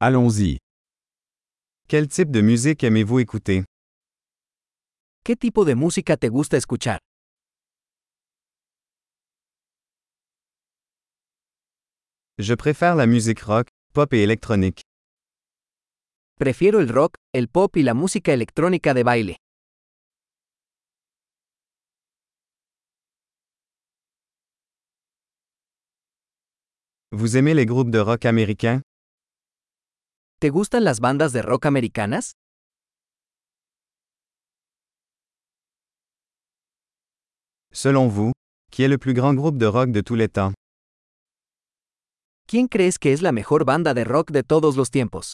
Allons-y. Quel type de musique aimez-vous écouter? ¿Qué tipo de música te gusta escuchar? Je préfère la musique rock, pop et électronique. Prefiero el rock, el pop y la música electrónica de baile. Vous aimez les groupes de rock américains? ¿Te gustan las bandas de rock americanas? Selon vous, qui est le plus grand groupe de rock de tous les temps? ¿Quién crees que es la mejor banda de rock de todos los tiempos?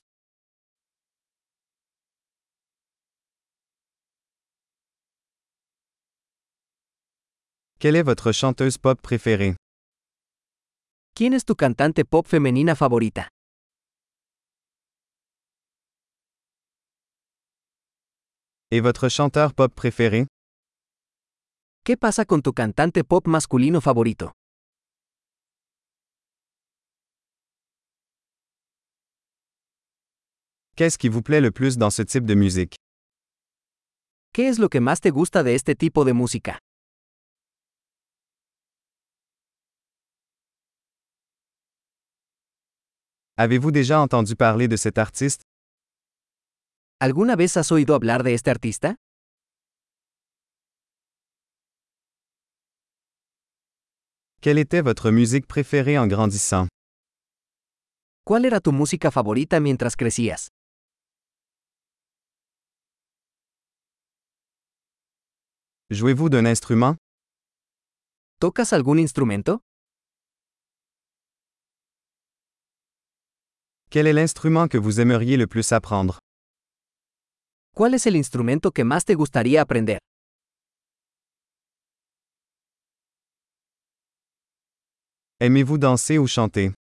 Quelle est votre chanteuse pop préférée? ¿Quién es tu cantante pop femenina favorita? Et votre chanteur pop préféré? ¿Qué pasa con tu cantante pop masculino favorito? Qu'est-ce qui vous plaît le plus dans ce type de musique? ¿Qué es lo que más te gusta de este tipo de música? Avez-vous déjà entendu parler de cet artiste? ¿Alguna vez has oído hablar de este artista? Quelle était votre musique préférée en grandissant? ¿Cuál era tu música favorita mientras crecías? Jouez-vous d'un instrument? ¿Tocas algún instrumento? Quel est l'instrument que vous aimeriez le plus apprendre? ¿Cuál es el instrumento que más te gustaría aprender? Aimez-vous danser ou chanter?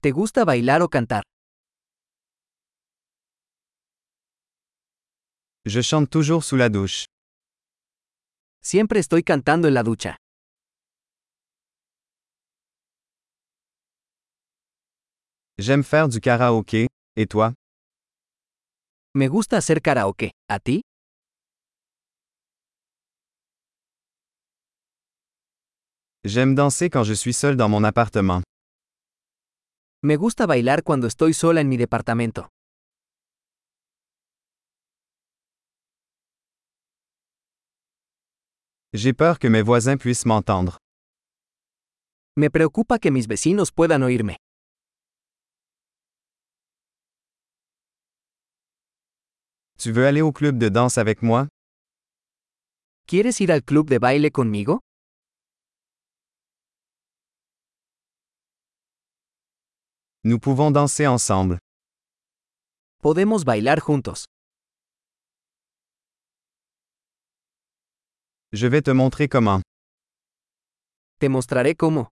¿Te gusta bailar o cantar? Je chante toujours sous la douche. Siempre estoy cantando en la ducha. J'aime faire du karaoké, et toi? Me gusta hacer karaoke. ¿A ti? J'aime danser quand je suis seul dans mon appartement. Me gusta bailar cuando estoy sola en mi departamento. J'ai peur que mes voisins puissent m'entendre. Me preocupa que mis vecinos puedan oírme. Tu veux aller au club de danse avec moi? ¿Quieres ir al club de baile conmigo? Nous pouvons danser ensemble. Podemos bailar juntos. Je vais te montrer comment. Te mostraré cómo.